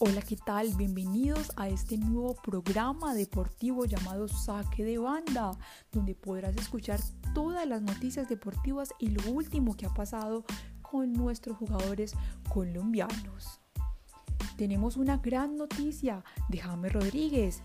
Hola, ¿qué tal? Bienvenidos a este nuevo programa deportivo llamado Saque de Banda, donde podrás escuchar todas las noticias deportivas y lo último que ha pasado con nuestros jugadores colombianos. Tenemos una gran noticia de James Rodríguez.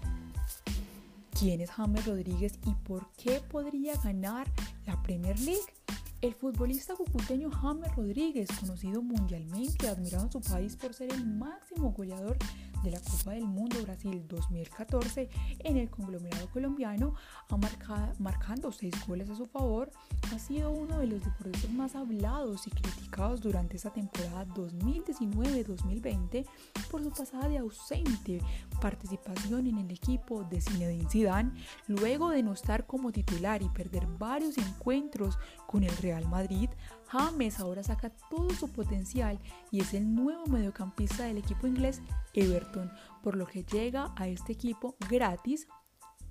¿Quién es James Rodríguez y por qué podría ganar la Premier League? El futbolista cucuteño James Rodríguez, conocido mundialmente, admirado en su país por ser el máximo goleador de la Copa del Mundo Brasil 2014 en el conglomerado colombiano, ha marcado, marcando seis goles a su favor, ha sido uno de los deportistas más hablados y criticados durante esta temporada 2019-2020 por su pasada de ausente participación en el equipo de Zinedine Zidane, luego de no estar como titular y perder varios encuentros con el Real Madrid, James ahora saca todo su potencial y es el nuevo mediocampista del equipo inglés Everton, por lo que llega a este equipo gratis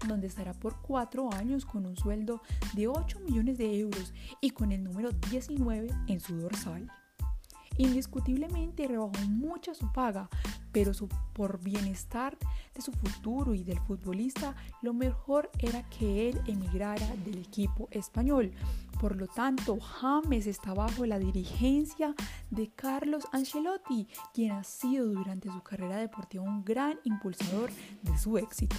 donde estará por cuatro años con un sueldo de 8 millones de euros y con el número 19 en su dorsal. Indiscutiblemente rebajó mucha su paga, pero su, por bienestar de su futuro y del futbolista, lo mejor era que él emigrara del equipo español. Por lo tanto, James está bajo la dirigencia de Carlos Ancelotti, quien ha sido durante su carrera deportiva un gran impulsador de su éxito.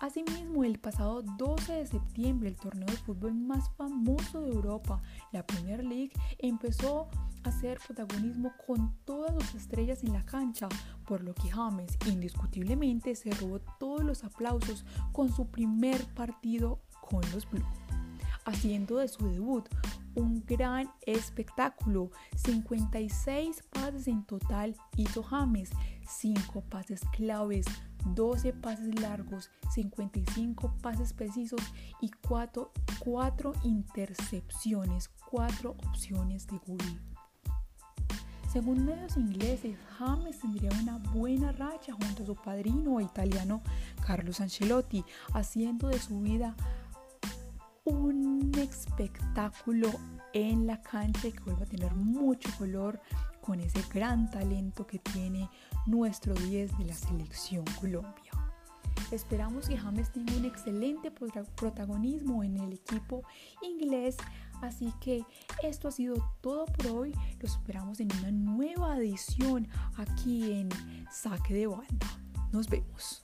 Asimismo, el pasado 12 de septiembre, el torneo de fútbol más famoso de Europa, la Premier League, empezó hacer protagonismo con todas las estrellas en la cancha, por lo que James indiscutiblemente se robó todos los aplausos con su primer partido con los Blues haciendo de su debut un gran espectáculo. 56 pases en total hizo James, 5 pases claves, 12 pases largos, 55 pases precisos y 4, 4 intercepciones, 4 opciones de gol. Según medios ingleses, James tendría una buena racha junto a su padrino italiano Carlos Ancelotti, haciendo de su vida un espectáculo en la cancha y que vuelva a tener mucho color con ese gran talento que tiene nuestro 10 de la selección Colombia. Esperamos que James tenga un excelente protagonismo en el equipo inglés, así que esto ha sido todo por hoy. Los esperamos en una nueva edición aquí en Saque de Banda. Nos vemos.